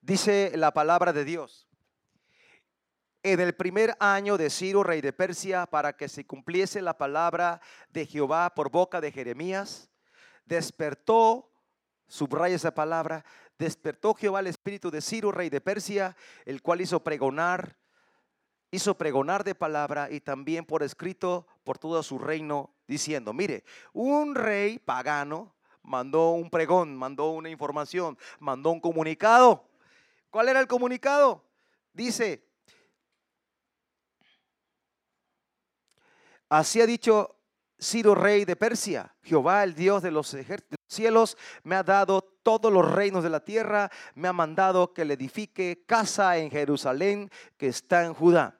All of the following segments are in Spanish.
Dice la palabra de Dios. En el primer año de Ciro, rey de Persia, para que se cumpliese la palabra de Jehová por boca de Jeremías, despertó, subraya esa palabra, despertó Jehová el espíritu de Ciro, rey de Persia, el cual hizo pregonar, hizo pregonar de palabra y también por escrito por todo su reino, diciendo, mire, un rey pagano mandó un pregón, mandó una información, mandó un comunicado. ¿Cuál era el comunicado? Dice, así ha dicho Ciro, rey de Persia, Jehová, el Dios de los ejércitos cielos, me ha dado todos los reinos de la tierra, me ha mandado que le edifique casa en Jerusalén que está en Judá.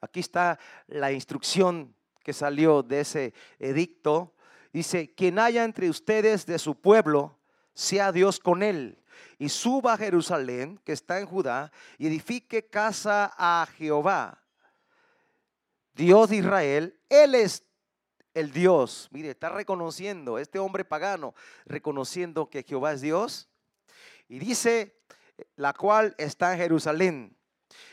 Aquí está la instrucción que salió de ese edicto. Dice, quien haya entre ustedes de su pueblo, sea Dios con él. Y suba a Jerusalén, que está en Judá, y edifique casa a Jehová, Dios de Israel. Él es el Dios, mire, está reconociendo, este hombre pagano, reconociendo que Jehová es Dios. Y dice, la cual está en Jerusalén.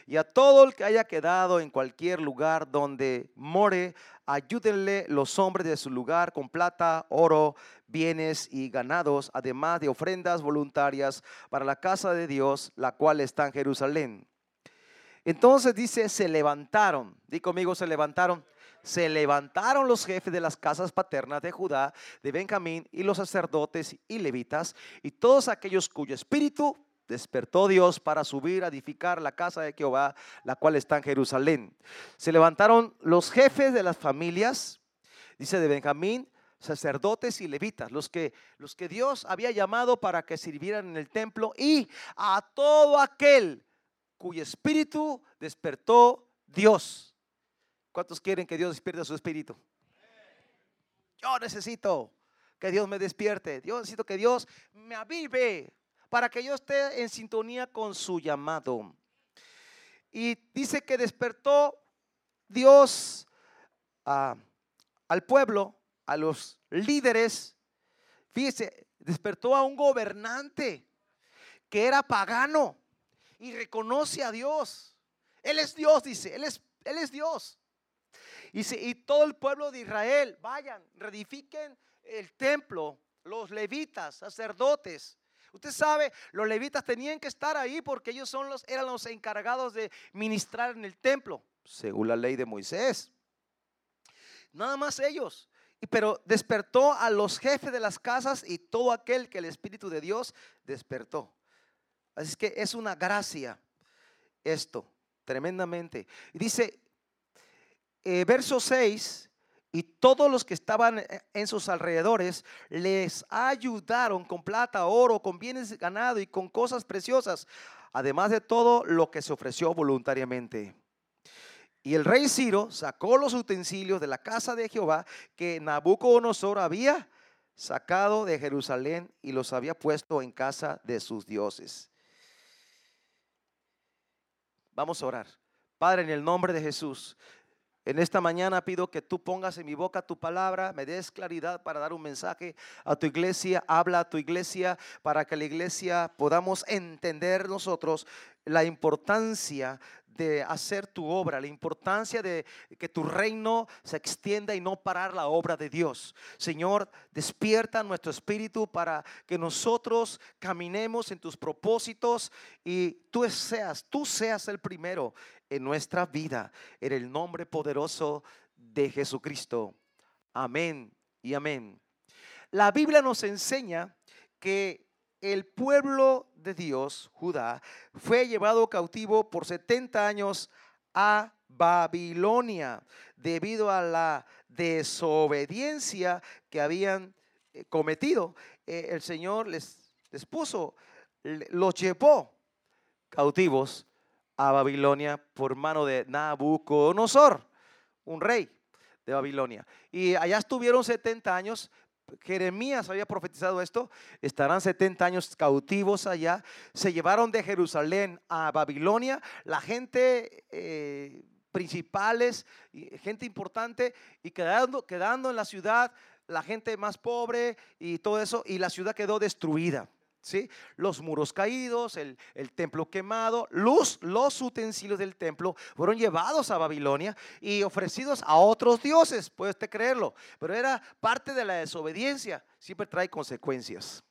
Y a todo el que haya quedado en cualquier lugar donde more, ayúdenle los hombres de su lugar con plata, oro, bienes y ganados, además de ofrendas voluntarias para la casa de Dios, la cual está en Jerusalén. Entonces dice, se levantaron, di conmigo, se levantaron se levantaron los jefes de las casas paternas de Judá, de Benjamín, y los sacerdotes y levitas, y todos aquellos cuyo espíritu despertó Dios para subir a edificar la casa de Jehová, la cual está en Jerusalén. Se levantaron los jefes de las familias, dice de Benjamín, sacerdotes y levitas, los que, los que Dios había llamado para que sirvieran en el templo, y a todo aquel cuyo espíritu despertó Dios. ¿Cuántos quieren que Dios despierte su espíritu? Yo necesito que Dios me despierte. Yo necesito que Dios me avive para que yo esté en sintonía con su llamado. Y dice que despertó Dios al pueblo, a los líderes. Fíjese, despertó a un gobernante que era pagano y reconoce a Dios. Él es Dios, dice, Él es, él es Dios. Y, todo el pueblo de Israel, vayan, reedifiquen el templo, los levitas, sacerdotes. Usted sabe, los levitas tenían que estar ahí porque ellos son los, eran los encargados de ministrar en el templo, según la ley de Moisés. Nada más ellos. Pero despertó a los jefes de las casas y todo aquel que el Espíritu de Dios despertó. Así que es una gracia esto, tremendamente. Dice, eh, verso 6, y todos los que estaban eh, en sus alrededores les ayudaron con plata, oro, con bienes ganado y con cosas preciosas, además de todo lo que se ofreció voluntariamente. Y el rey Ciro sacó los utensilios de la casa de Jehová que Nabucodonosor había sacado de Jerusalén y los había puesto en casa de sus dioses. Vamos a orar. Padre, en el nombre de Jesús, en esta mañana pido que tú pongas en mi boca tu palabra, me des claridad para dar un mensaje a tu iglesia, habla a tu iglesia para que la iglesia podamos entender nosotros la importancia de hacer tu obra, la importancia de que tu reino se extienda y no parar la obra de Dios. Señor, despierta nuestro espíritu para que nosotros caminemos en tus propósitos y tú seas, tú seas el primero en nuestra vida, en el nombre poderoso de Jesucristo. Amén y amén. La Biblia nos enseña que el pueblo de Dios, Judá, fue llevado cautivo por 70 años a Babilonia debido a la desobediencia que habían eh, cometido. Eh, el Señor les, les puso, los llevó cautivos a Babilonia por mano de Nabucodonosor, un rey de Babilonia. Y allá estuvieron 70 años. Jeremías había profetizado esto, estarán 70 años cautivos allá. Se llevaron de Jerusalén a Babilonia la gente eh, principales, gente importante, y quedando, quedando en la ciudad la gente más pobre y todo eso, y la ciudad quedó destruida. ¿Sí? Los muros caídos, el, templo quemado, luz, los utensilios del templo fueron llevados a Babilonia y ofrecidos a otros dioses, puede usted creerlo, pero era parte de la desobediencia, siempre trae consecuencias.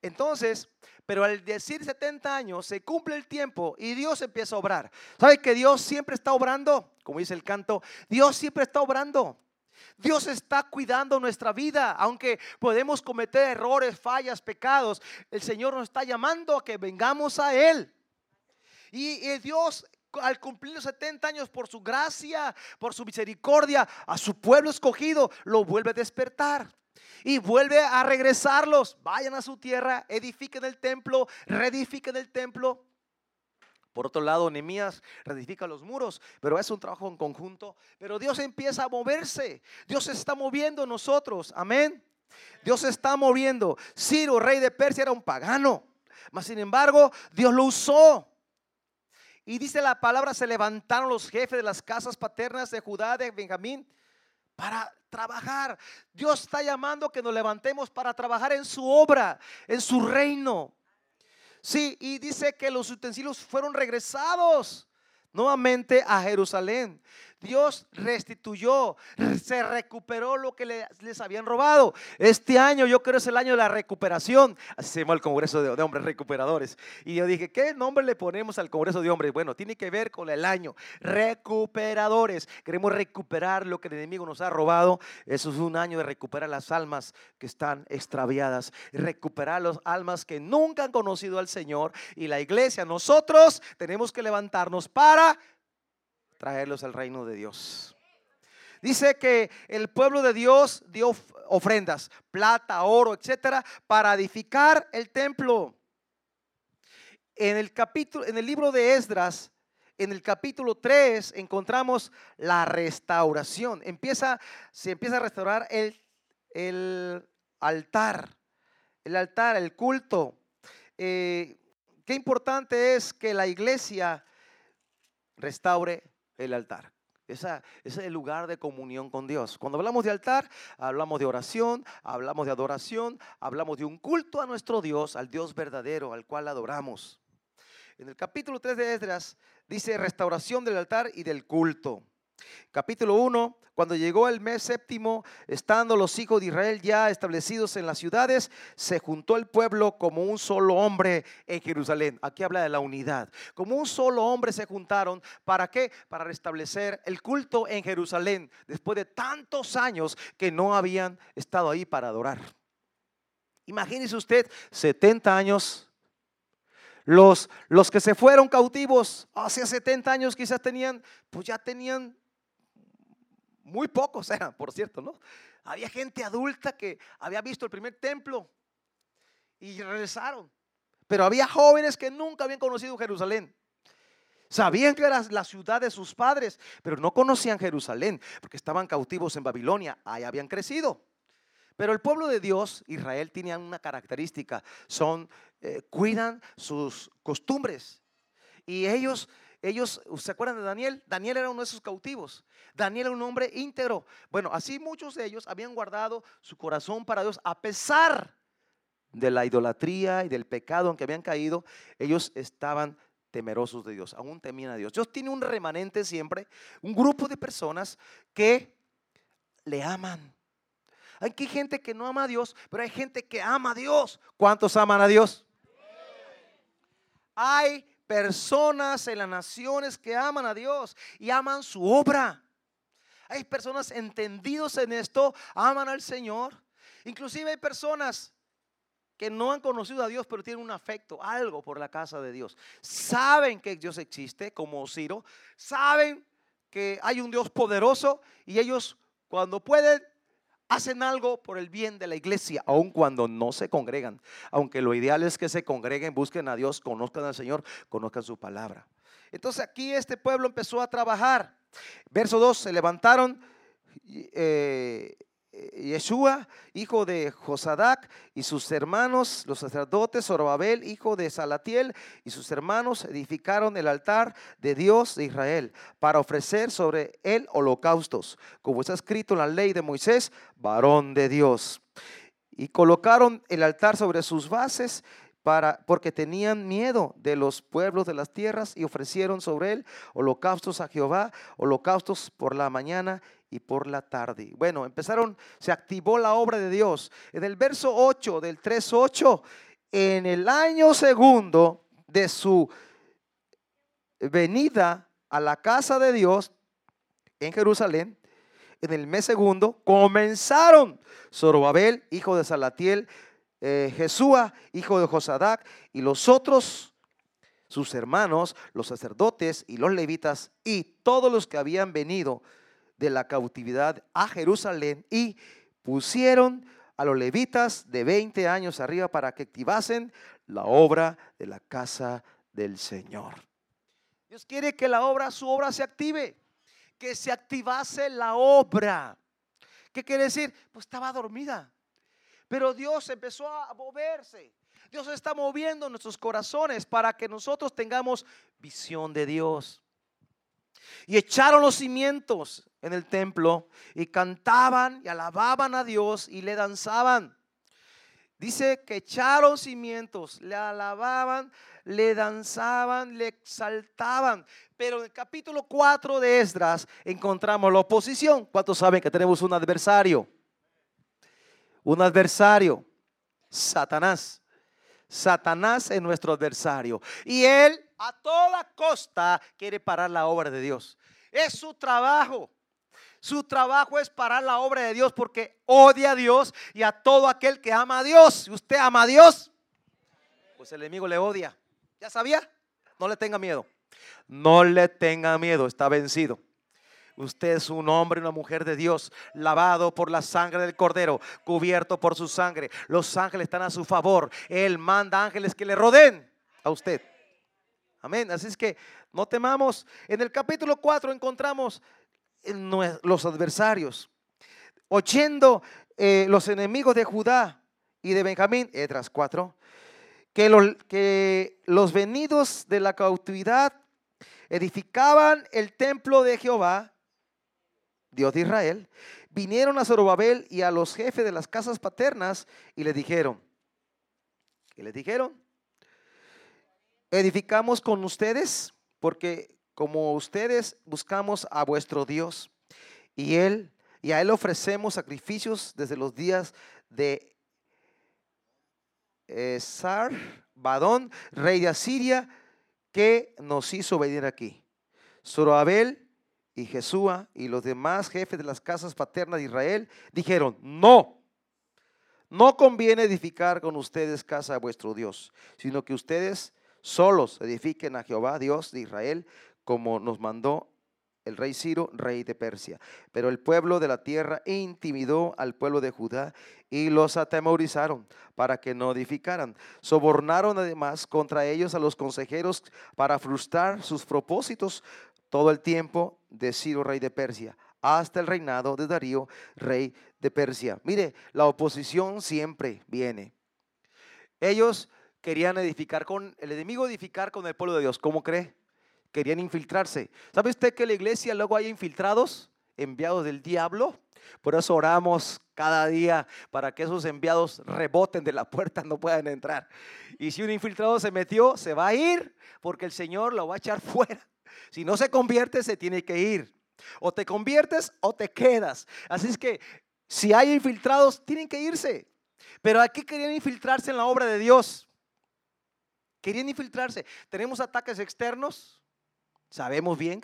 Entonces, pero al decir 70 años se cumple el tiempo y Dios empieza a obrar. ¿Sabe que Dios siempre está obrando? Como dice el canto, Dios siempre está obrando. Dios está cuidando nuestra vida, aunque podemos cometer errores, fallas, pecados. El Señor nos está llamando a que vengamos a Él. Y, Dios al cumplir los 70 años por su gracia, por su misericordia, a su pueblo escogido, lo vuelve a despertar. Y vuelve a regresarlos. Vayan a su tierra, edifiquen el templo, reedifiquen el templo. Por otro lado, Nehemías reedifica los muros, pero es un trabajo en conjunto. Pero Dios empieza a moverse. Dios está moviendo nosotros. Amén. Dios está moviendo. Ciro, rey de Persia, era un pagano. Mas sin embargo, Dios lo usó. Y dice la palabra, se levantaron los jefes de las casas paternas de Judá, de Benjamín, para trabajar. Dios está llamando que nos levantemos para trabajar en su obra, en su reino. Sí, y dice que los utensilios fueron regresados nuevamente a Jerusalén. Dios restituyó, se recuperó lo que les habían robado. Este año yo creo es el año de la recuperación. Así se llama el Congreso de, Hombres Recuperadores. Y yo dije, ¿qué nombre le ponemos al Congreso de Hombres? Bueno, tiene que ver con el año. Recuperadores. Queremos recuperar lo que el enemigo nos ha robado. Eso es un año de recuperar las almas que están extraviadas. Recuperar las almas que nunca han conocido al Señor. Y la iglesia, nosotros tenemos que levantarnos para traerlos al reino de Dios. Dice que el pueblo de Dios dio ofrendas, plata, oro, etcétera, para edificar el templo. En el capítulo, en el libro de Esdras, en el capítulo 3 encontramos la restauración. Empieza, se empieza a restaurar el, el altar, el altar, el culto. Eh, qué importante es que la iglesia restaure el altar. Ese es el lugar de comunión con Dios. Cuando hablamos de altar, hablamos de oración, hablamos de adoración, hablamos de un culto a nuestro Dios, al Dios verdadero, al cual adoramos. En el capítulo 3 de Esdras dice restauración del altar y del culto. Capítulo 1, cuando llegó el mes séptimo, estando los hijos de Israel ya establecidos en las ciudades, se juntó el pueblo como un solo hombre en Jerusalén. Aquí habla de la unidad. Como un solo hombre se juntaron. ¿Para qué? Para restablecer el culto en Jerusalén, después de tantos años que no habían estado ahí para adorar. Imagínese usted, 70 años los, los, que se fueron cautivos hace 70 años quizás tenían, pues ya tenían muy pocos eran, por cierto, ¿no? Había gente adulta que había visto el primer templo y regresaron. Pero había jóvenes que nunca habían conocido Jerusalén. Sabían que era la ciudad de sus padres, pero no conocían Jerusalén porque estaban cautivos en Babilonia. Ahí habían crecido. Pero el pueblo de Dios, Israel, tiene una característica. Son, eh, cuidan sus costumbres. Y ellos ellos, ¿se acuerdan de Daniel? Daniel era uno de esos cautivos. Daniel era un hombre íntegro. Bueno, así muchos de ellos habían guardado su corazón para Dios a pesar de la idolatría y del pecado en que habían caído. Ellos estaban temerosos de Dios, aún temían a Dios. Dios tiene un remanente siempre, un grupo de personas que le aman. Hay gente que no ama a Dios, pero hay gente que ama a Dios. ¿Cuántos aman a Dios? Hay personas en las naciones que aman a Dios y aman su obra. Hay personas entendidos en esto, aman al Señor. Inclusive hay personas que no han conocido a Dios, pero tienen un afecto, algo por la casa de Dios. Saben que Dios existe, como Ciro. Saben que hay un Dios poderoso y ellos cuando pueden hacen algo por el bien de la iglesia, aun cuando no se congregan. Aunque lo ideal es que se congreguen, busquen a Dios, conozcan al Señor, conozcan su palabra. Entonces aquí este pueblo empezó a trabajar. Verso 2, se levantaron eh, Yeshua, hijo de Josadac, y sus hermanos, los sacerdotes, Zorobabel, hijo de Salatiel, y sus hermanos edificaron el altar de Dios de Israel para ofrecer sobre él holocaustos, como está escrito en la ley de Moisés, varón de Dios. y colocaron el altar sobre sus bases para, porque tenían miedo de los pueblos de las tierras y ofrecieron sobre él holocaustos a Jehová, holocaustos por la mañana y por la tarde. Bueno, empezaron, se activó la obra de Dios. En el verso 8 del 3.8, en el año segundo de su venida a la casa de Dios en Jerusalén, en el mes segundo, comenzaron Zorobabel, hijo de Salatiel, eh, hijo de Josadac, y los otros, sus hermanos, los sacerdotes y los levitas, y todos los que habían venido de la cautividad a Jerusalén, y pusieron a los levitas de 20 años arriba para que activasen la obra de la casa del Señor. Dios quiere que la obra, su obra se active que se activase la obra. ¿Qué quiere decir? Pues estaba dormida. Pero Dios empezó a moverse. Dios está moviendo nuestros corazones para que nosotros tengamos visión de Dios. Y echaron los cimientos en el templo y cantaban y alababan a Dios y le danzaban. Dice que echaron cimientos, le alababan, le danzaban, le exaltaban. Pero en el capítulo 4 de Esdras encontramos la oposición. ¿Cuántos saben que tenemos un adversario? Un adversario, Satanás. Satanás es nuestro adversario. Y él a toda costa quiere parar la obra de Dios. Es su trabajo. Su trabajo es parar la obra de Dios porque odia a Dios y a todo aquel que ama a Dios. Si usted ama a Dios, pues el enemigo le odia. ¿Ya sabía? No le tenga miedo. No le tenga miedo, está vencido. Usted es un hombre y una mujer de Dios, lavado por la sangre del Cordero, cubierto por su sangre. Los ángeles están a su favor. Él manda ángeles que le rodeen a usted. Amén. Así es que no temamos. En el capítulo 4 encontramos los adversarios, oyendo eh, los enemigos de Judá y de Benjamín, Edras 4, que los, que los venidos de la cautividad edificaban el templo de Jehová, Dios de Israel, vinieron a Zorobabel y a los jefes de las casas paternas y le dijeron, ¿qué les dijeron? Edificamos con ustedes porque como ustedes buscamos a vuestro Dios y él y a él ofrecemos sacrificios desde los días de Sar Badón, rey de Asiria, que nos hizo venir aquí. Zorobabel y Jesúa y los demás jefes de las casas paternas de Israel dijeron, no, no conviene edificar con ustedes casa a vuestro Dios, sino que ustedes solos edifiquen a Jehová, Dios de Israel, como nos mandó el rey Ciro, rey de Persia. Pero el pueblo de la tierra intimidó al pueblo de Judá y los atemorizaron para que no edificaran. Sobornaron además contra ellos a los consejeros para frustrar sus propósitos todo el tiempo de Ciro, rey de Persia, hasta el reinado de Darío, rey de Persia. Mire, la oposición siempre viene. Ellos querían edificar con, el enemigo edificar con el pueblo de Dios. ¿Cómo cree? querían infiltrarse. ¿Sabe usted que en la iglesia luego hay infiltrados, enviados del diablo? Por eso oramos cada día para que esos enviados reboten de la puerta, no puedan entrar. Y si un infiltrado se metió, se va a ir porque el Señor lo va a echar fuera. Si no se convierte, se tiene que ir. O te conviertes o te quedas. Así es que si hay infiltrados, tienen que irse. Pero aquí querían infiltrarse en la obra de Dios. Querían infiltrarse. Tenemos ataques externos, Sabemos bien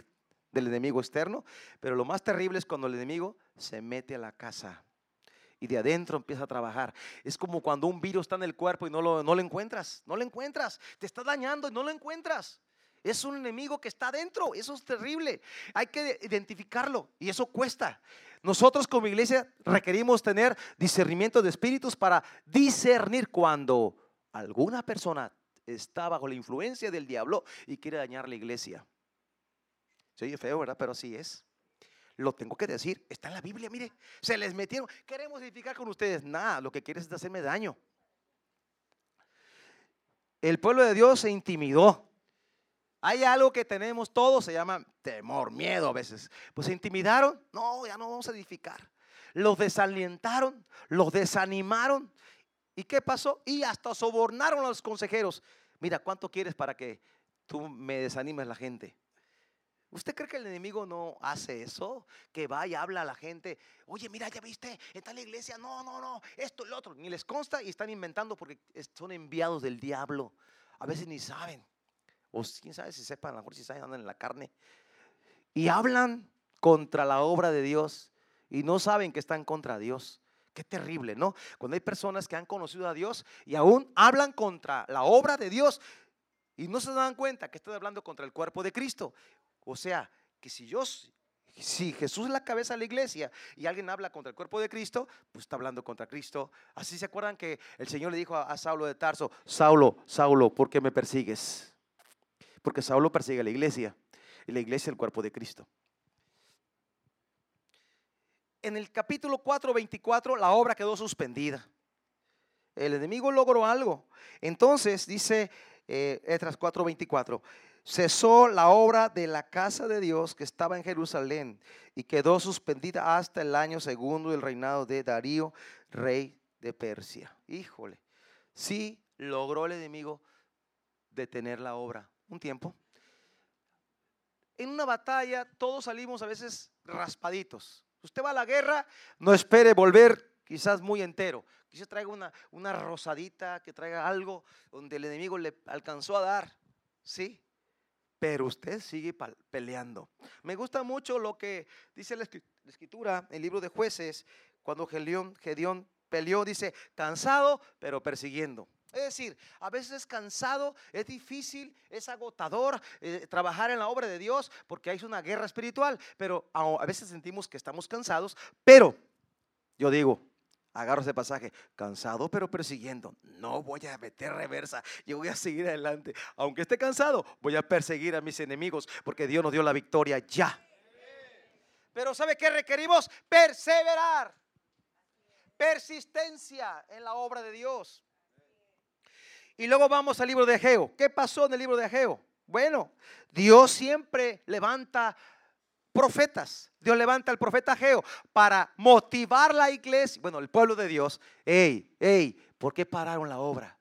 del enemigo externo, pero lo más terrible es cuando el enemigo se mete a la casa y de adentro empieza a trabajar. Es como cuando un virus está en el cuerpo y no lo, no lo encuentras, no lo encuentras, te está dañando y no lo encuentras. Es un enemigo que está adentro, eso es terrible. Hay que identificarlo y eso cuesta. Nosotros como iglesia requerimos tener discernimiento de espíritus para discernir cuando alguna persona está bajo la influencia del diablo y quiere dañar la iglesia. Se oye feo, ¿verdad? Pero así es. Lo tengo que decir. Está en la Biblia, mire. Se les metieron. Queremos edificar con ustedes. Nada, lo que quieres es hacerme daño. El pueblo de Dios se intimidó. Hay algo que tenemos todos, se llama temor, miedo a veces. Pues se intimidaron. No, ya no vamos a edificar. los desalentaron, los desanimaron. ¿Y qué pasó? Y hasta sobornaron a los consejeros. Mira, ¿cuánto quieres para que tú me desanimes la gente? ¿Usted cree que el enemigo no hace eso? Que va y habla a la gente, oye, mira, ya viste, está la iglesia, no, no, no, esto lo otro. Ni les consta y están inventando porque son enviados del diablo. A veces ni saben. O quién sabe si sepan, a lo mejor si saben, andan en la carne. Y hablan contra la obra de Dios y no saben que están contra Dios. Qué terrible, ¿no? Cuando hay personas que han conocido a Dios y aún hablan contra la obra de Dios y no se dan cuenta que están hablando contra el cuerpo de Cristo. O sea, que si yo, si Jesús es la cabeza de la iglesia y alguien habla contra el cuerpo de Cristo, pues está hablando contra Cristo. Así se acuerdan que el Señor le dijo a, Saulo de Tarso, Saulo, Saulo, ¿por qué me persigues? Porque Saulo persigue a la iglesia y la iglesia es el cuerpo de Cristo. En el capítulo 4, 24, la obra quedó suspendida. El enemigo logró algo. Entonces dice eh, Etras 4, 24 cesó la obra de la casa de Dios que estaba en Jerusalén y quedó suspendida hasta el año segundo del reinado de Darío, rey de Persia. Híjole, sí logró el enemigo detener la obra un tiempo. En una batalla todos salimos a veces raspaditos. Usted va a la guerra, no espere volver quizás muy entero. Quizás traiga una, una rosadita, que traiga algo donde el enemigo le alcanzó a dar. ¿Sí? pero usted sigue peleando. Me gusta mucho lo que dice la escritura, el libro de jueces, cuando Gedeón, peleó, dice, cansado, pero persiguiendo. Es decir, a veces es cansado, es difícil, es agotador eh, trabajar en la obra de Dios porque hay una guerra espiritual, pero a veces sentimos que estamos cansados, pero yo digo, Agarro ese pasaje, cansado pero persiguiendo. No voy a meter reversa, yo voy a seguir adelante. Aunque esté cansado, voy a perseguir a mis enemigos porque Dios nos dio la victoria ya. Pero ¿sabe qué requerimos? Perseverar. Persistencia en la obra de Dios. Y luego vamos al libro de Ageo. ¿Qué pasó en el libro de Ageo? Bueno, Dios siempre levanta profetas. Dios levanta al profeta Geo para motivar la iglesia, bueno, el pueblo de Dios. Ey, ey, ¿por qué pararon la obra?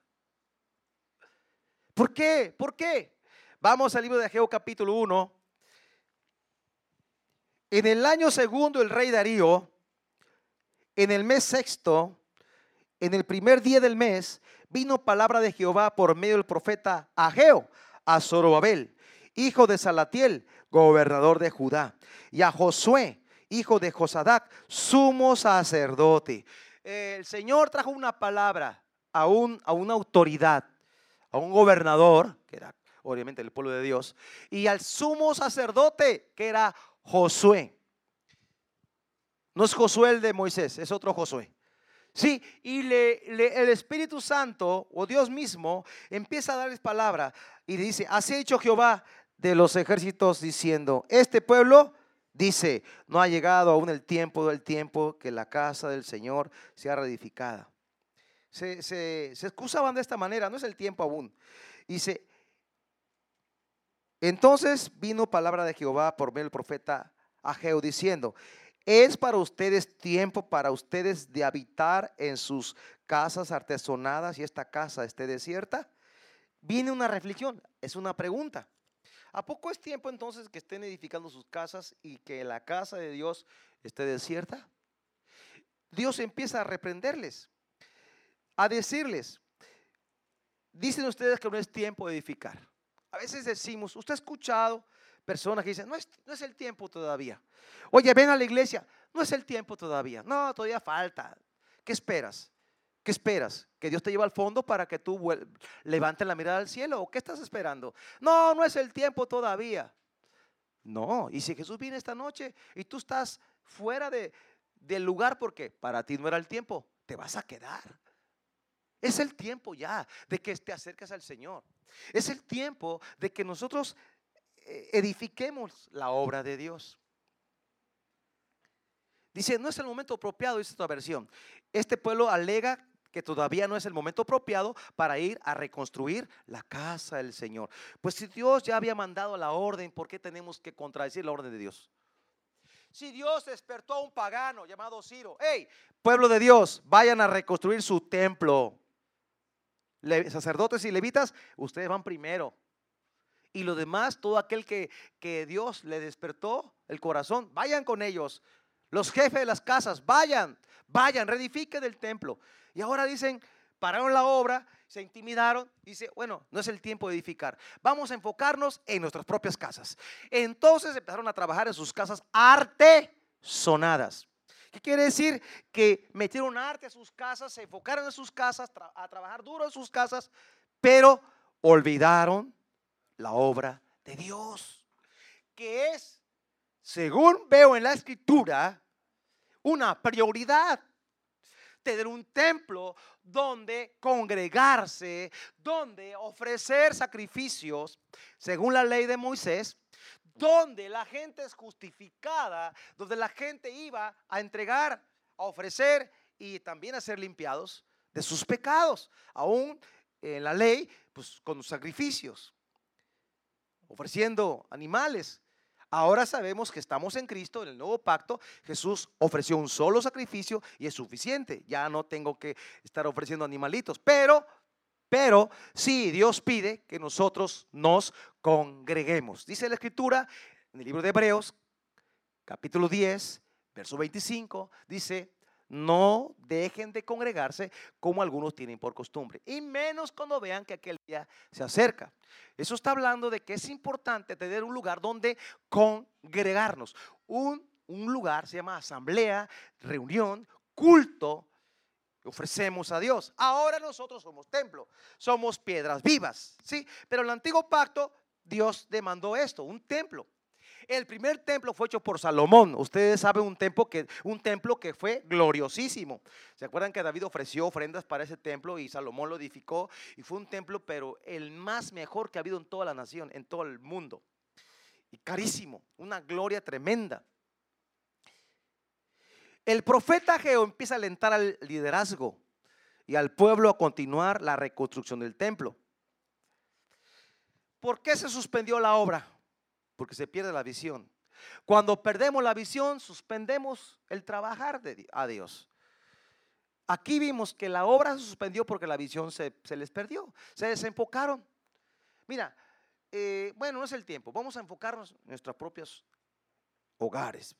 ¿Por qué? ¿Por qué? Vamos al libro de Ageo capítulo 1. En el año segundo el rey Darío, en el mes sexto, en el primer día del mes, vino palabra de Jehová por medio del profeta Ageo a Zorobabel, hijo de Salatiel, gobernador de Judá, y a Josué, hijo de Josadac, sumo sacerdote. El Señor trajo una palabra a, un, a una autoridad, a un gobernador, que era obviamente el pueblo de Dios, y al sumo sacerdote, que era Josué. No es Josué el de Moisés, es otro Josué. Sí, y el Espíritu Santo o Dios mismo empieza a darles palabra y dice, así ha dicho Jehová, de los ejércitos diciendo, este pueblo dice, no ha llegado aún el tiempo del tiempo que la casa del Señor sea reedificada. Se, se, excusaban de esta manera, no es el tiempo aún. Dice, entonces vino palabra de Jehová por medio del profeta Ageo diciendo, es para ustedes tiempo para ustedes de habitar en sus casas artesonadas y esta casa esté desierta. Viene una reflexión, es una pregunta. ¿A poco es tiempo entonces que estén edificando sus casas y que la casa de Dios esté desierta? Dios empieza a reprenderles, a decirles, dicen ustedes que no es tiempo de edificar. A veces decimos, usted ha escuchado personas que dicen, no es, no es el tiempo todavía. Oye, ven a la iglesia, no es el tiempo todavía. No, todavía falta. ¿Qué esperas? ¿Qué esperas? ¿Que Dios te lleve al fondo para que tú levantes la mirada al cielo? ¿O qué estás esperando? No, no es el tiempo todavía. No, y si Jesús viene esta noche y tú estás fuera de, del lugar porque para ti no era el tiempo, te vas a quedar. Es el tiempo ya de que te acerques al Señor. Es el tiempo de que nosotros edifiquemos la obra de Dios. Dice, no es el momento apropiado, dice esta versión. Este pueblo alega que todavía no es el momento apropiado para ir a reconstruir la casa del Señor. Pues si Dios ya había mandado la orden, ¿por qué tenemos que contradecir la orden de Dios? Si Dios despertó a un pagano llamado Ciro, hey, pueblo de Dios, vayan a reconstruir su templo. sacerdotes y levitas, ustedes van primero. Y lo demás, todo aquel que, que Dios le despertó el corazón, vayan con ellos. Los jefes de las casas, vayan, vayan, reedifiquen el templo. Y ahora dicen, pararon la obra, se intimidaron, dice, bueno, no es el tiempo de edificar, vamos a enfocarnos en nuestras propias casas. Entonces empezaron a trabajar en sus casas artesonadas. ¿Qué quiere decir? Que metieron arte a sus casas, se enfocaron en sus casas, a trabajar duro en sus casas, pero olvidaron la obra de Dios, que es, según veo en la escritura, una prioridad. Tener un templo donde congregarse, donde ofrecer sacrificios, según la ley de Moisés, donde la gente es justificada, donde la gente iba a entregar, a ofrecer y también a ser limpiados de sus pecados, aún en la ley, pues con sacrificios ofreciendo animales. Ahora sabemos que estamos en Cristo, en el nuevo pacto. Jesús ofreció un solo sacrificio y es suficiente. Ya no tengo que estar ofreciendo animalitos. Pero, pero sí, Dios pide que nosotros nos congreguemos. Dice la Escritura en el libro de Hebreos, capítulo 10, verso 25, dice, no dejen de congregarse como algunos tienen por costumbre, y menos cuando vean que aquel día se acerca. Eso está hablando de que es importante tener un lugar donde congregarnos. Un, un lugar se llama asamblea, reunión, culto, ofrecemos a Dios. Ahora nosotros somos templo, somos piedras vivas, ¿sí? Pero el antiguo pacto Dios demandó esto, un templo. El primer templo fue hecho por Salomón. Ustedes saben un templo que, un templo que fue gloriosísimo. ¿Se acuerdan que David ofreció ofrendas para ese templo y Salomón lo edificó? Y fue un templo, pero el más mejor que ha habido en toda la nación, en todo el mundo. Y carísimo, una gloria tremenda. El profeta Geo empieza a alentar al liderazgo y al pueblo a continuar la reconstrucción del templo. ¿Por qué se suspendió la obra? Porque se pierde la visión. Cuando perdemos la visión, suspendemos el trabajar a Dios. Aquí vimos que la obra se suspendió porque la visión se, les perdió, se desenfocaron. Mira, eh, bueno, no es el tiempo, vamos a enfocarnos en nuestros propios hogares.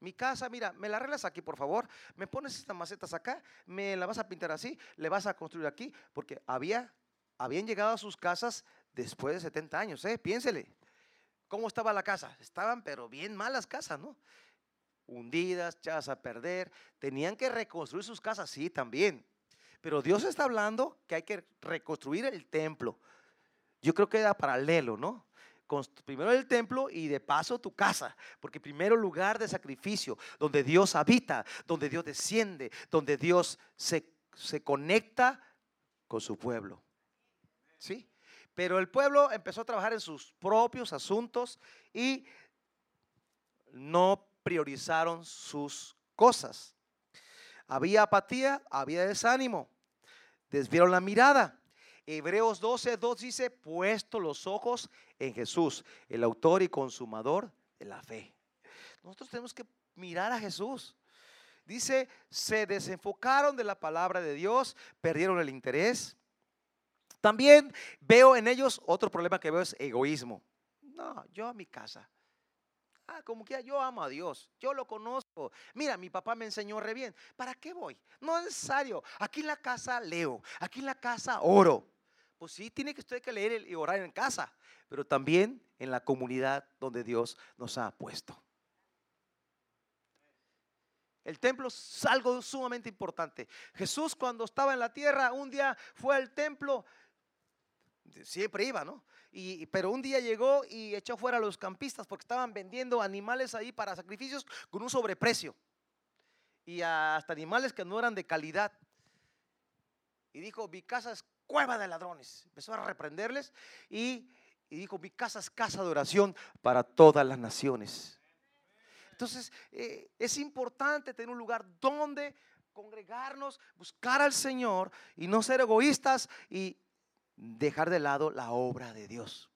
Mi casa, mira, me la arreglas aquí, por favor. Me pones estas macetas acá, me la vas a pintar así, le vas a construir aquí, porque había, habían llegado a sus casas después de 70 años, ¿eh? Piénsele. ¿Cómo estaba la casa? Estaban pero bien malas casas, ¿no? Hundidas, echadas a perder. Tenían que reconstruir sus casas, sí, también. Pero Dios está hablando que hay que reconstruir el templo. Yo creo que era paralelo, ¿no? primero el templo y de paso tu casa, porque primero lugar de sacrificio, donde Dios habita, donde Dios desciende, donde Dios se, se conecta con su pueblo. ¿Sí? Pero el pueblo empezó a trabajar en sus propios asuntos y no priorizaron sus cosas. Había apatía, había desánimo, desvieron la mirada. Hebreos 12, 2 dice, puesto los ojos en Jesús, el autor y consumador de la fe. Nosotros tenemos que mirar a Jesús. Dice, se desenfocaron de la palabra de Dios, perdieron el interés, también veo en ellos otro problema que veo es egoísmo. No, yo a mi casa. Ah, como que yo amo a Dios, yo lo conozco. Mira, mi papá me enseñó re bien. ¿Para qué voy? No es necesario. Aquí en la casa leo, aquí en la casa oro. Pues sí, tiene que usted que leer y orar en casa, pero también en la comunidad donde Dios nos ha puesto. El templo es algo sumamente importante. Jesús cuando estaba en la tierra, un día fue al templo siempre iba, ¿no? Y, pero un día llegó y echó fuera a los campistas porque estaban vendiendo animales ahí para sacrificios con un sobreprecio. Y hasta animales que no eran de calidad. Y dijo, mi casa es cueva de ladrones. Empezó a reprenderles y, dijo, mi casa es casa de oración para todas las naciones. Entonces, eh, es importante tener un lugar donde congregarnos, buscar al Señor y no ser egoístas y dejar de lado la obra de Dios.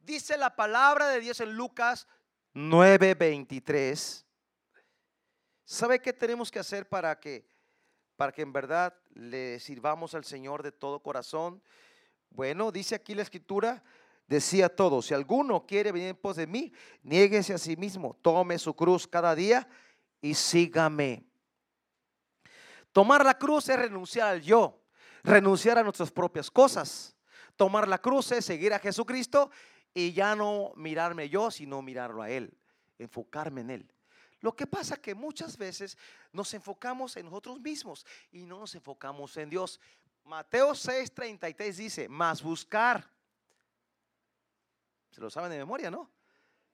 Dice la palabra de Dios en Lucas 9:23. ¿Sabe qué tenemos que hacer para que, para que en verdad le sirvamos al Señor de todo corazón? Bueno, dice aquí la escritura, decía todo, si alguno quiere venir en pos de mí, niéguese a sí mismo, tome su cruz cada día y sígame. Tomar la cruz es renunciar al yo, renunciar a nuestras propias cosas. Tomar la cruz es seguir a Jesucristo y ya no mirarme yo, sino mirarlo a Él, enfocarme en Él. Lo que pasa que muchas veces nos enfocamos en nosotros mismos y no nos enfocamos en Dios. Mateo 6:33 dice, más buscar. Se lo saben de memoria, ¿no?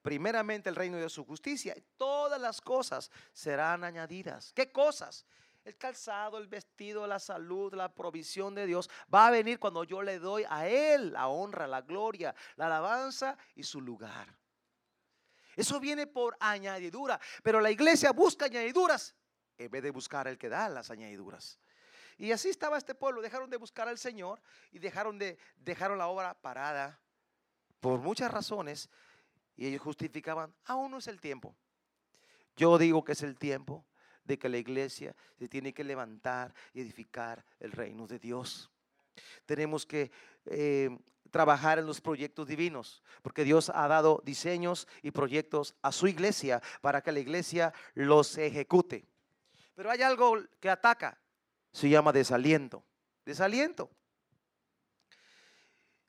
Primeramente el reino de su justicia. Todas las cosas serán añadidas. ¿Qué cosas? El calzado, el vestido, la salud, la provisión de Dios va a venir cuando yo le doy a Él la honra, la gloria, la alabanza y su lugar. Eso viene por añadidura. Pero la iglesia busca añadiduras en vez de buscar el que da las añadiduras. Y así estaba este pueblo. Dejaron de buscar al Señor y dejaron, de, dejaron la obra parada por muchas razones. Y ellos justificaban, aún no es el tiempo. Yo digo que es el tiempo de que la iglesia se tiene que levantar y edificar el reino de Dios. Tenemos que eh, trabajar en los proyectos divinos, porque Dios ha dado diseños y proyectos a su iglesia para que la iglesia los ejecute. Pero hay algo que ataca se llama desaliento. Desaliento.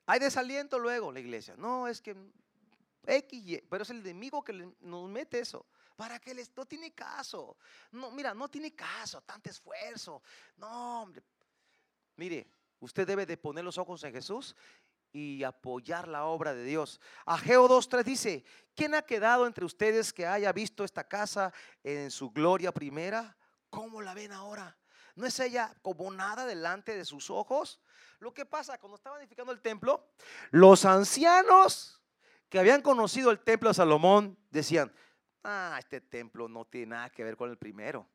Hay desaliento luego la iglesia. No, es que X, pero es el enemigo que nos mete eso. Para que les, no tiene caso. No, mira, no tiene caso, tanto esfuerzo. No, hombre. Mire, usted debe de poner los ojos en Jesús y apoyar la obra de Dios. Ageo 2.3 dice, ¿quién ha quedado entre ustedes que haya visto esta casa en su gloria primera? ¿Cómo la ven ahora? ¿No es ella como nada delante de sus ojos? Lo que pasa, cuando estaban edificando el templo, los ancianos que habían conocido el templo de Salomón decían, ah, este templo no tiene nada que ver con el primero.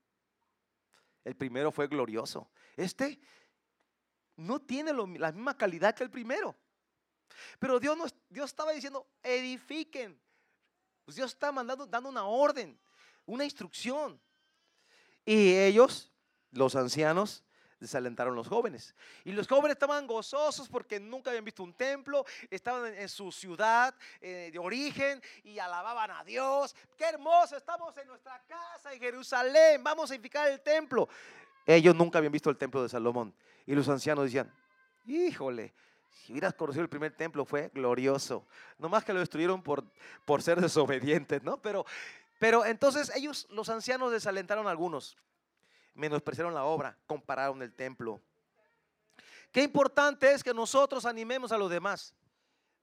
El primero fue glorioso. Este no tiene la misma calidad que el primero. Pero Dios, Dios estaba diciendo, edifiquen. Pues Dios está mandando, dando una orden, una instrucción. Y ellos los ancianos desalentaron los jóvenes. Y los jóvenes estaban gozosos porque nunca habían visto un templo, estaban en, su ciudad eh, de origen y alababan a Dios. Qué hermoso, estamos en nuestra casa en Jerusalén, vamos a edificar el templo. Ellos nunca habían visto el templo de Salomón. Y los ancianos decían, híjole, si hubieras conocido el primer templo fue glorioso. No más que lo destruyeron por, por ser desobedientes, ¿no? Pero, pero entonces ellos, los ancianos, desalentaron a algunos menospreciaron la obra, compararon el templo. Qué importante es que nosotros animemos a los demás,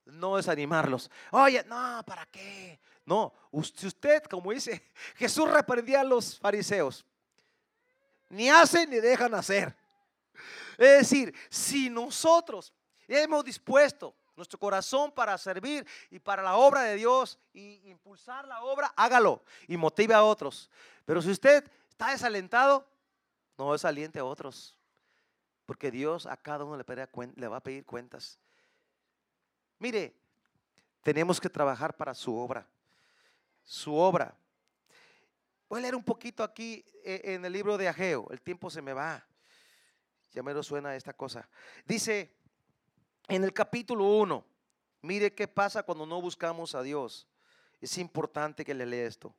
no desanimarlos. Oye, no, ¿para qué? No, si usted, como dice, Jesús reprendía a los fariseos, ni hacen ni dejan hacer. Es decir, si nosotros hemos dispuesto nuestro corazón para servir y para la obra de Dios y impulsar la obra, hágalo y motive a otros. Pero si usted está desalentado, no desaliente a otros. Porque Dios a cada uno le, va a pedir cuentas. Mire, tenemos que trabajar para su obra. Su obra. Voy a leer un poquito aquí eh, en el libro de Ageo. El tiempo se me va. Ya me lo suena esta cosa. Dice en el capítulo 1. Mire qué pasa cuando no buscamos a Dios. Es importante que le lea esto.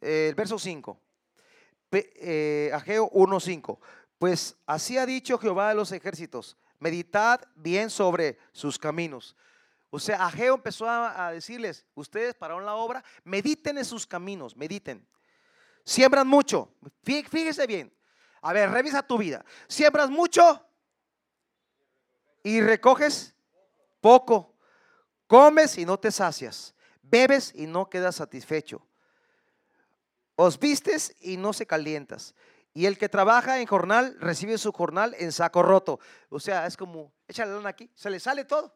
El verso 5 eh, Ageo 1.5. Pues así ha dicho Jehová de los ejércitos, meditad bien sobre sus caminos. O sea, Ageo empezó a, decirles, ustedes para la obra, mediten en sus caminos, mediten. Siembran mucho, fíjese bien. A ver, revisa tu vida. Siembras mucho y recoges poco. Comes y no te sacias. Bebes y no quedas satisfecho. Os vistes y no se calientas. Y el que trabaja en jornal recibe su jornal en saco roto. O sea, es como, échale lana aquí, se le sale todo.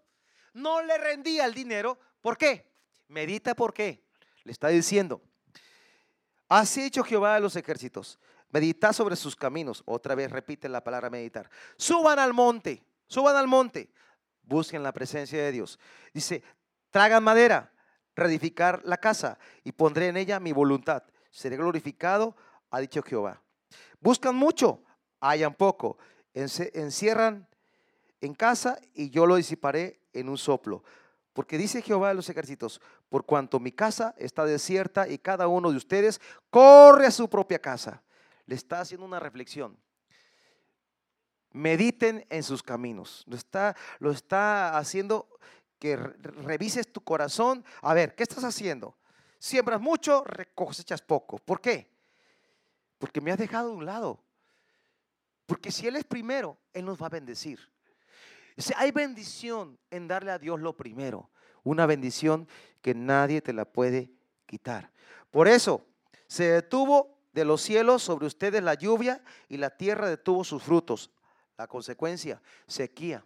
No le rendía el dinero. ¿Por qué? Medita por qué. Le está diciendo. Así ha hecho Jehová de los ejércitos. Medita sobre sus caminos. Otra vez repite la palabra meditar. Suban al monte, suban al monte. Busquen la presencia de Dios. Dice, tragan madera, reedificar la casa y pondré en ella mi voluntad. Seré glorificado, ha dicho Jehová. Buscan mucho, hayan poco. Encierran en casa y yo lo disiparé en un soplo. Porque dice Jehová de los ejércitos, por cuanto mi casa está desierta y cada uno de ustedes corre a su propia casa. Le está haciendo una reflexión. Mediten en sus caminos. Lo está, lo está haciendo que revises tu corazón. A ver, ¿qué estás haciendo? Siembras mucho, cosechas poco. ¿Por qué? Porque me has dejado de un lado. Porque si Él es primero, Él nos va a bendecir. Hay bendición en darle a Dios lo primero. Una bendición que nadie te la puede quitar. Por eso se detuvo de los cielos sobre ustedes la lluvia y la tierra detuvo sus frutos. La consecuencia, sequía.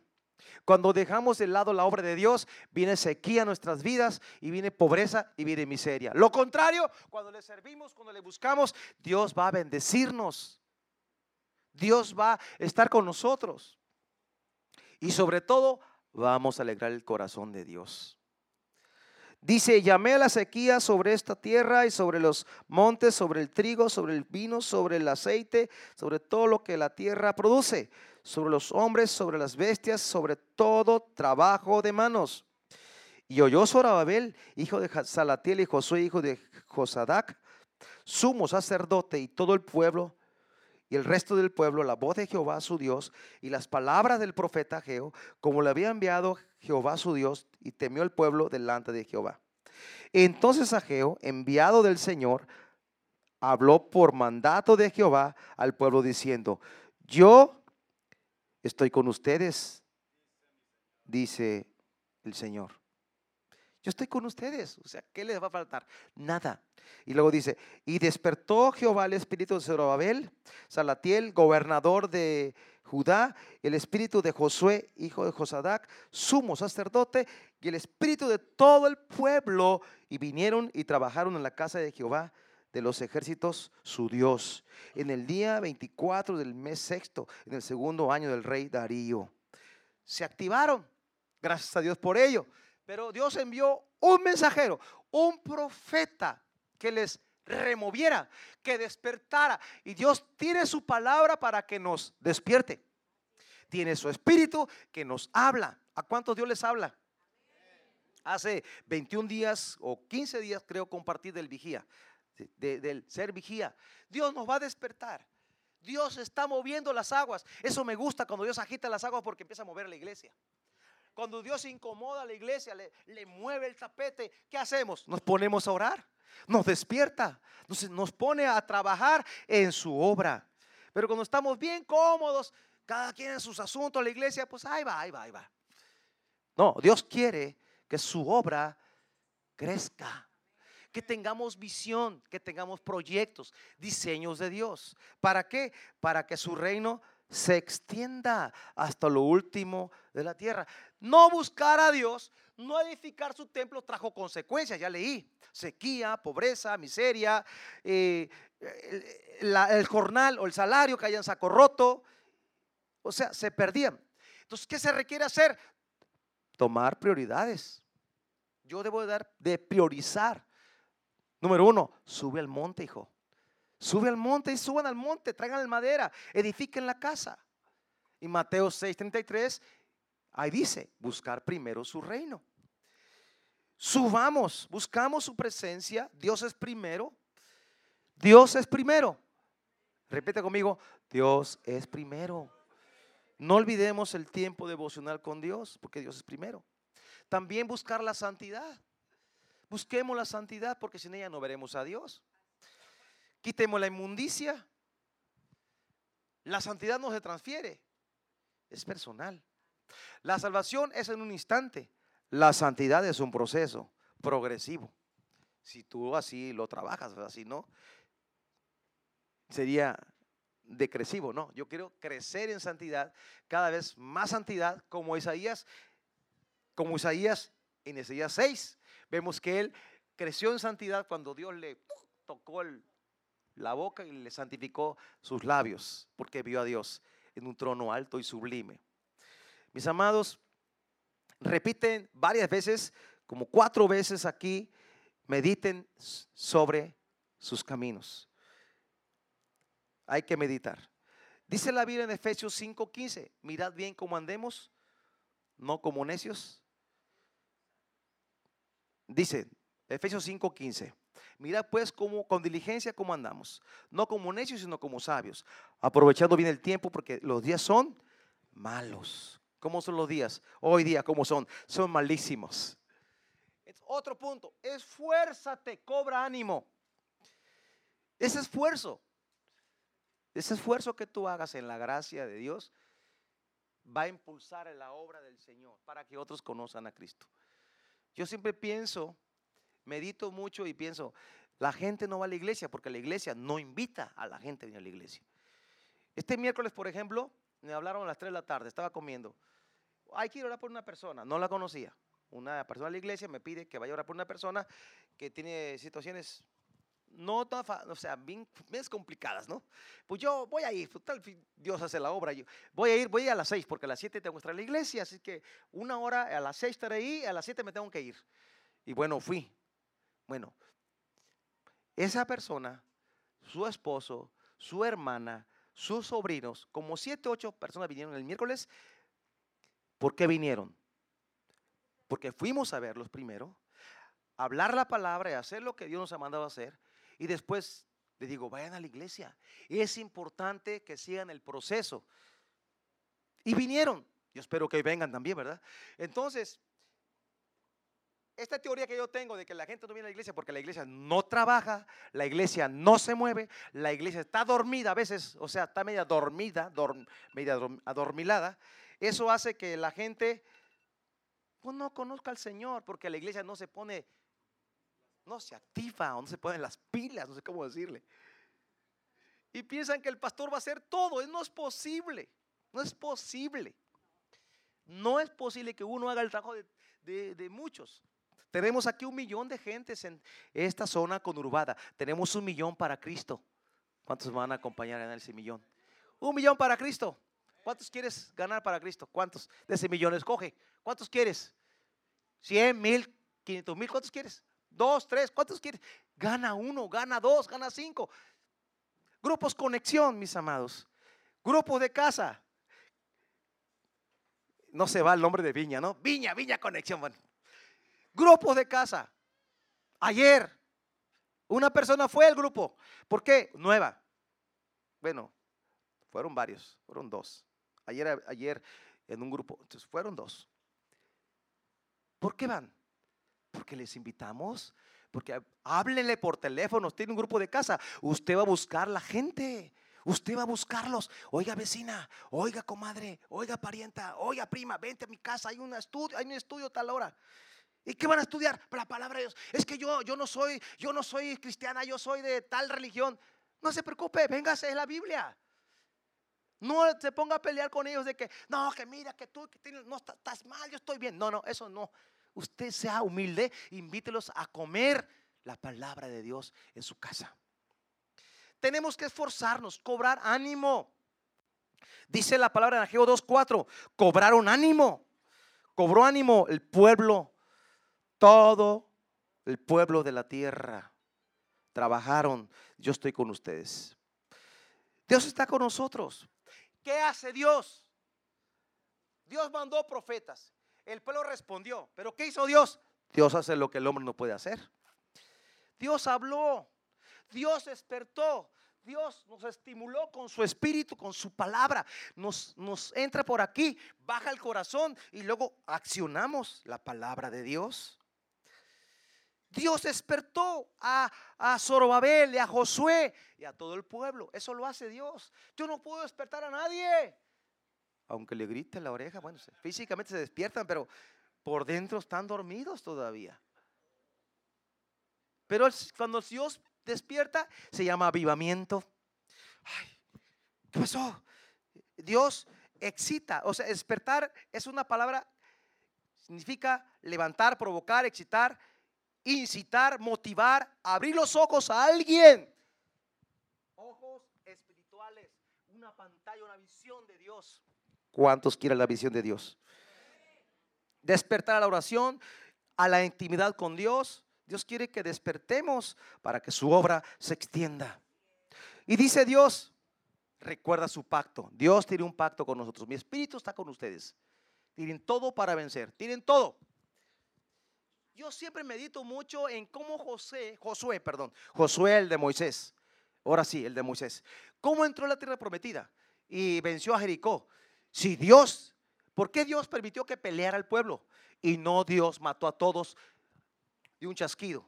Cuando dejamos de lado la obra de Dios, viene sequía a nuestras vidas y viene pobreza y viene miseria. Lo contrario, cuando le servimos, cuando le buscamos, Dios va a bendecirnos. Dios va a estar con nosotros. Y sobre todo, vamos a alegrar el corazón de Dios. Dice, llamé a la sequía sobre esta tierra y sobre los montes, sobre el trigo, sobre el vino, sobre el aceite, sobre todo lo que la tierra produce, sobre los hombres, sobre las bestias, sobre todo trabajo de manos. Y oyó Zorababel, hijo de Salatiel y Josué, hijo de Josadac, sumo sacerdote y todo el pueblo, y el resto del pueblo la voz de Jehová su Dios y las palabras del profeta Geo, como le había enviado Jehová su Dios, y temió el pueblo delante de Jehová. Entonces Ageo, enviado del Señor, habló por mandato de Jehová al pueblo diciendo, yo estoy con ustedes, dice el Señor. Yo estoy con ustedes. O sea, ¿qué les va a faltar? Nada. Y luego dice, y despertó Jehová el espíritu de Zorobabel, Salatiel, gobernador de Judá, el espíritu de Josué, hijo de Josadac, sumo sacerdote, y el espíritu de todo el pueblo, y vinieron y trabajaron en la casa de Jehová de los ejércitos, su Dios, en el día 24 del mes sexto, en el segundo año del rey Darío. Se activaron, gracias a Dios por ello. Pero Dios envió un mensajero, un profeta que les removiera, que despertara. Y Dios tiene su palabra para que nos despierte. Tiene su espíritu que nos habla. ¿A cuántos Dios les habla? Hace 21 días o 15 días creo compartir del vigía, del ser vigía. Dios nos va a despertar. Dios está moviendo las aguas. Eso me gusta cuando Dios agita las aguas porque empieza a mover la iglesia. Cuando Dios incomoda a la iglesia, le, mueve el tapete, ¿qué hacemos? Nos ponemos a orar, nos despierta, nos, nos pone a trabajar en su obra. Pero cuando estamos bien cómodos, cada quien en sus asuntos, la iglesia, pues ahí va, ahí va, ahí va. No, Dios quiere que su obra crezca, que tengamos visión, que tengamos proyectos, diseños de Dios. ¿Para qué? Para que su reino se extienda hasta lo último de la tierra. No buscar a Dios, no edificar su templo trajo consecuencias, ya leí. Sequía, pobreza, miseria, eh, el, jornal o el salario que hayan saco roto. O sea, se perdían. Entonces, ¿qué se requiere hacer? Tomar prioridades. Yo debo de, dar, de priorizar. Número uno, sube al monte, hijo. Sube al monte y suban al monte, traigan madera, edifiquen la casa. Y Mateo 6:33, ahí dice, buscar primero su reino. Subamos, buscamos su presencia, Dios es primero. Dios es primero. Repite conmigo, Dios es primero. No olvidemos el tiempo devocional con Dios, porque Dios es primero. También buscar la santidad. Busquemos la santidad, porque sin ella no veremos a Dios. Quitemos la inmundicia. La santidad no se transfiere, es personal. La salvación es en un instante. La santidad es un proceso progresivo. Si tú así lo trabajas, así no, sería decresivo, no. Yo quiero crecer en santidad, cada vez más santidad, como Isaías, como Isaías en Isaías 6. Vemos que él creció en santidad cuando Dios le tocó la boca y le santificó sus labios, porque vio a Dios en un trono alto y sublime. Mis amados, repiten varias veces, como cuatro veces aquí, mediten sobre sus caminos. Hay que meditar. Dice la Biblia en Efesios 5:15, mirad bien cómo andemos, no como necios. Dice Efesios 5:15, mirad pues cómo, con diligencia cómo andamos, no como necios, sino como sabios, aprovechando bien el tiempo porque los días son malos. ¿Cómo son los días? Hoy día, ¿cómo son? Son malísimos. Otro punto, esfuérzate, cobra ánimo. Ese esfuerzo, ese esfuerzo que tú hagas en la gracia de Dios va a impulsar la obra del Señor para que otros conozcan a Cristo. Yo siempre pienso, medito mucho y pienso, la gente no va a la iglesia porque la iglesia no invita a la gente a venir a la iglesia. Este miércoles, por ejemplo, me hablaron a las 3 de la tarde, estaba comiendo. Hay que ir a orar por una persona, no la conocía. Una persona de la iglesia me pide que vaya a orar por una persona que tiene situaciones no tan, o sea, bien, complicadas, ¿no? Pues yo voy a ir, total, Dios hace la obra. Yo voy a ir, voy a, ir a las 6 porque a las 7 tengo que estar en la iglesia, así que una hora, a las 6 estaré ahí, a las 7 me tengo que ir. Y bueno, fui. Bueno, esa persona, su esposo, su hermana, sus sobrinos, como siete, ocho personas vinieron el miércoles. ¿Por qué vinieron? Porque fuimos a verlos primero, hablar la palabra y hacer lo que Dios nos ha mandado a hacer. Y después le digo, vayan a la iglesia. Es importante que sigan el proceso. Y vinieron. Yo espero que vengan también, ¿verdad? Entonces, esta teoría que yo tengo de que la gente no viene a la iglesia porque la iglesia no trabaja, la iglesia no se mueve, la iglesia está dormida a veces, o sea, está media dormida, media adormilada, eso hace que la gente pues, no conozca al Señor porque la iglesia no se pone, no se activa o no se ponen las pilas, no sé cómo decirle. Y piensan que el pastor va a hacer todo, no es posible, no es posible. No es posible que uno haga el trabajo de muchos. Tenemos aquí un millón de gentes en esta zona conurbada. Tenemos un millón para Cristo. ¿Cuántos van a acompañar en ese millón? Un millón para Cristo. ¿Cuántos quieres ganar para Cristo? ¿Cuántos de ese millón escoge? ¿Cuántos quieres? ¿Cien, mil, quinientos mil? ¿Cuántos quieres? ¿Dos, tres? ¿Cuántos quieres? Gana uno, gana dos, gana cinco. Grupos conexión, mis amados. Grupos de casa. No se va el nombre de Viña, ¿no? Viña, Viña Conexión. Bueno, Grupos de casa. Ayer, una persona fue al grupo. ¿Por qué? Nueva. Bueno, fueron varios, fueron dos. Ayer, ayer en un grupo, entonces fueron dos. ¿Por qué van? Porque les invitamos, porque háblenle por teléfono, tiene un grupo de casa, usted va a buscar la gente. Usted va a buscarlos. Oiga, vecina, oiga, comadre, oiga, parienta, oiga, prima, vente a mi casa, hay un estudio, hay un estudio tal hora. ¿Y qué van a estudiar? La palabra de Dios. Es que yo, yo no soy, yo no soy cristiana, yo soy de tal religión. No se preocupe, véngase, es la Biblia. No se ponga a pelear con ellos de que, no, que mira, que tú que no estás mal, yo estoy bien. No, no, eso no. Usted sea humilde, invítelos a comer la palabra de Dios en su casa. Tenemos que esforzarnos, cobrar ánimo. Dice la palabra en Ageo 2.4, cobraron ánimo. Cobró ánimo el pueblo todo el pueblo de la tierra trabajaron. Yo estoy con ustedes. Dios está con nosotros. ¿Qué hace Dios? Dios mandó profetas. El pueblo respondió. ¿Pero qué hizo Dios? Dios hace lo que el hombre no puede hacer. Dios habló. Dios despertó. Dios nos estimuló con su espíritu, con su palabra. Nos, nos entra por aquí, baja el corazón y luego accionamos la palabra de Dios. Dios despertó a, a Zorobabel y a Josué y a todo el pueblo. Eso lo hace Dios. Yo no puedo despertar a nadie. Aunque le grite en la oreja, bueno, físicamente se despiertan, pero por dentro están dormidos todavía. Pero cuando Dios despierta, se llama avivamiento. ¿Qué pasó? Dios excita, o sea, despertar es una palabra, significa levantar, provocar, excitar, incitar, motivar, abrir los ojos a alguien. Ojos espirituales, una pantalla, una visión de Dios. ¿Cuántos quieren la visión de Dios? Despertar a la oración, a la intimidad con Dios. Dios quiere que despertemos para que su obra se extienda. Y dice Dios, recuerda su pacto. Dios tiene un pacto con nosotros. Mi espíritu está con ustedes. Tienen todo para vencer. Tienen todo. Yo siempre medito mucho en cómo José, Josué, perdón, Josué el de Moisés. Ahora sí, el de Moisés. ¿Cómo entró a la tierra prometida y venció a Jericó? Si Dios, ¿por qué Dios permitió que peleara el pueblo? Y no Dios mató a todos de un chasquido.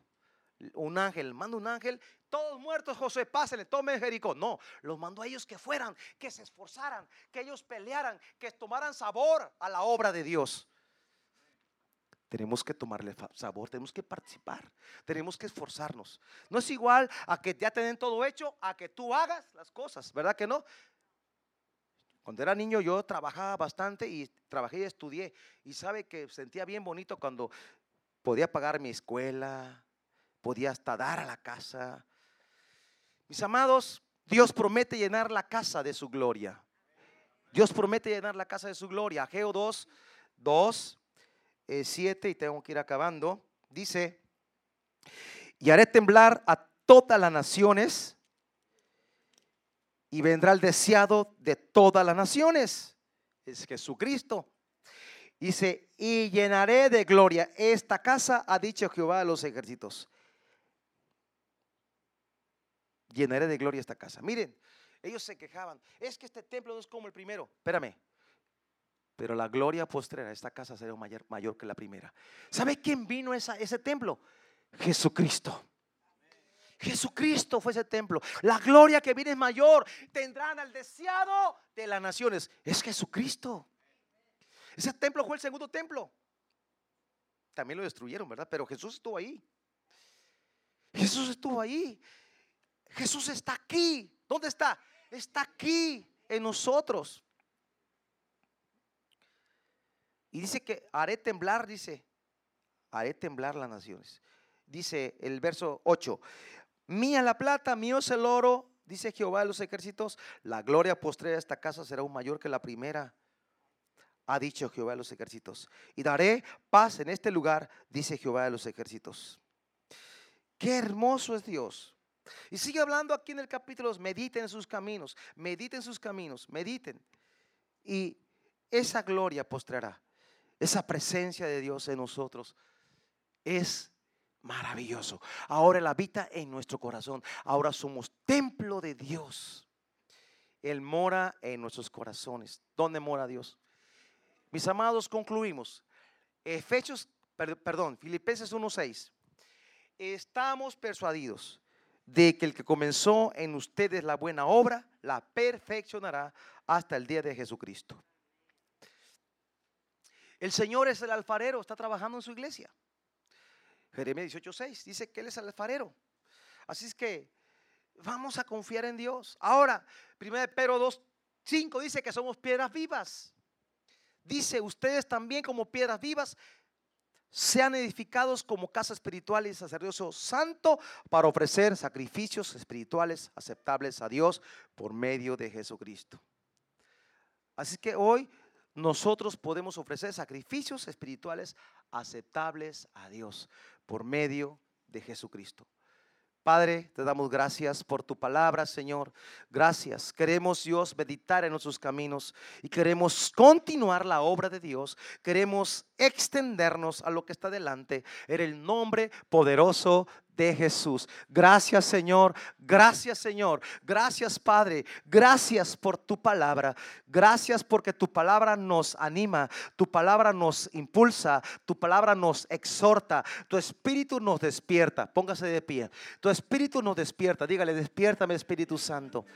Un ángel, manda un ángel, todos muertos, José, pásenle, tomen Jericó. No, los mandó a ellos que fueran, que se esforzaran, que ellos pelearan, que tomaran sabor a la obra de Dios. Tenemos que tomarle sabor, tenemos que participar, tenemos que esforzarnos. No es igual a que ya tienen todo hecho, a que tú hagas las cosas, ¿verdad que no? Cuando era niño yo trabajaba bastante y trabajé y estudié. Y sabe que sentía bien bonito cuando podía pagar mi escuela, podía hasta dar a la casa. Mis amados, Dios promete llenar la casa de su gloria. Dios promete llenar la casa de su gloria. Geo 2, 2, 7, y tengo que ir acabando. Dice, y haré temblar a todas las naciones y vendrá el deseado de todas las naciones. Es Jesucristo. Dice, y llenaré de gloria esta casa, ha dicho Jehová de los ejércitos. Llenaré de gloria esta casa. Miren, ellos se quejaban, es que este templo no es como el primero. Espérame. Pero la gloria postrera, esta casa será mayor, mayor que la primera. ¿Sabe quién vino a ese templo? Jesucristo. Jesucristo fue ese templo. La gloria que viene es mayor. Tendrán al deseado de las naciones. Es Jesucristo. Ese templo fue el segundo templo. También lo destruyeron, ¿verdad? Pero Jesús estuvo ahí. Jesús estuvo ahí. Jesús está aquí. ¿Dónde está? Está aquí en nosotros. Y dice que haré temblar, dice, haré temblar las naciones. Dice el verso 8, Mía la plata, mío es el oro, dice Jehová de los ejércitos, la gloria postrera de esta casa será aún mayor que la primera, ha dicho Jehová de los ejércitos. Y daré paz en este lugar, dice Jehová de los ejércitos. Qué hermoso es Dios. Y sigue hablando aquí en el capítulo, mediten en sus caminos, mediten sus caminos, mediten. Y esa gloria postrará, esa presencia de Dios en nosotros es Maravilloso. Ahora Él habita en nuestro corazón. Ahora somos templo de Dios. Él mora en nuestros corazones. ¿Dónde mora Dios? Mis amados, concluimos. Efesios, perdón, Filipenses 1:6. Estamos persuadidos de que el que comenzó en ustedes la buena obra, la perfeccionará hasta el día de Jesucristo. El Señor es el alfarero, está trabajando en su iglesia. Jeremías 18:6 dice que Él es el alfarero. Así es que vamos a confiar en Dios. Ahora, 1 Pedro 2:5 dice que somos piedras vivas. Dice, ustedes también como piedras vivas sean edificados como casa espiritual y sacerdocio santo para ofrecer sacrificios espirituales aceptables a Dios por medio de Jesucristo. Así que hoy nosotros podemos ofrecer sacrificios espirituales aceptables a Dios por medio de Jesucristo. Padre, te damos gracias por tu palabra, Señor. Gracias. Queremos, Dios, meditar en nuestros caminos y queremos continuar la obra de Dios. Queremos extendernos a lo que está delante en el nombre poderoso de Jesús. Gracias Señor, gracias Señor, gracias Padre, gracias por tu palabra, gracias porque tu palabra nos anima, tu palabra nos impulsa, tu palabra nos exhorta, tu espíritu nos despierta. Póngase de pie, tu espíritu nos despierta, dígale, despiértame Espíritu Santo,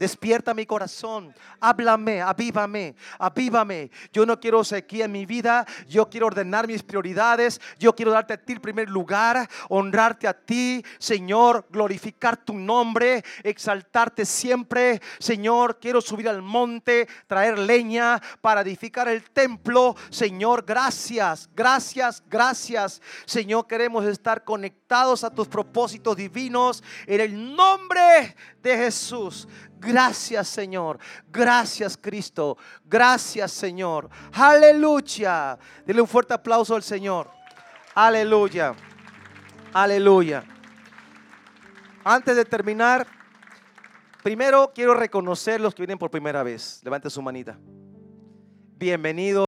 despierta mi corazón, háblame, avívame, avívame. Yo no quiero sequía en mi vida, yo quiero ordenar mis prioridades, yo quiero darte a ti el primer lugar, honrarte a ti, Señor, glorificar tu nombre, exaltarte siempre. Señor, quiero subir al monte, traer leña para edificar el templo. Señor, gracias, gracias, gracias. Señor, queremos estar conectados a tus propósitos divinos en el nombre de Jesús. Gracias Señor, gracias Cristo, gracias Señor. Aleluya. Dile un fuerte aplauso al Señor. Aleluya. Aleluya. Antes de terminar, primero quiero reconocer los que vienen por primera vez. Levante su manita. Bienvenido.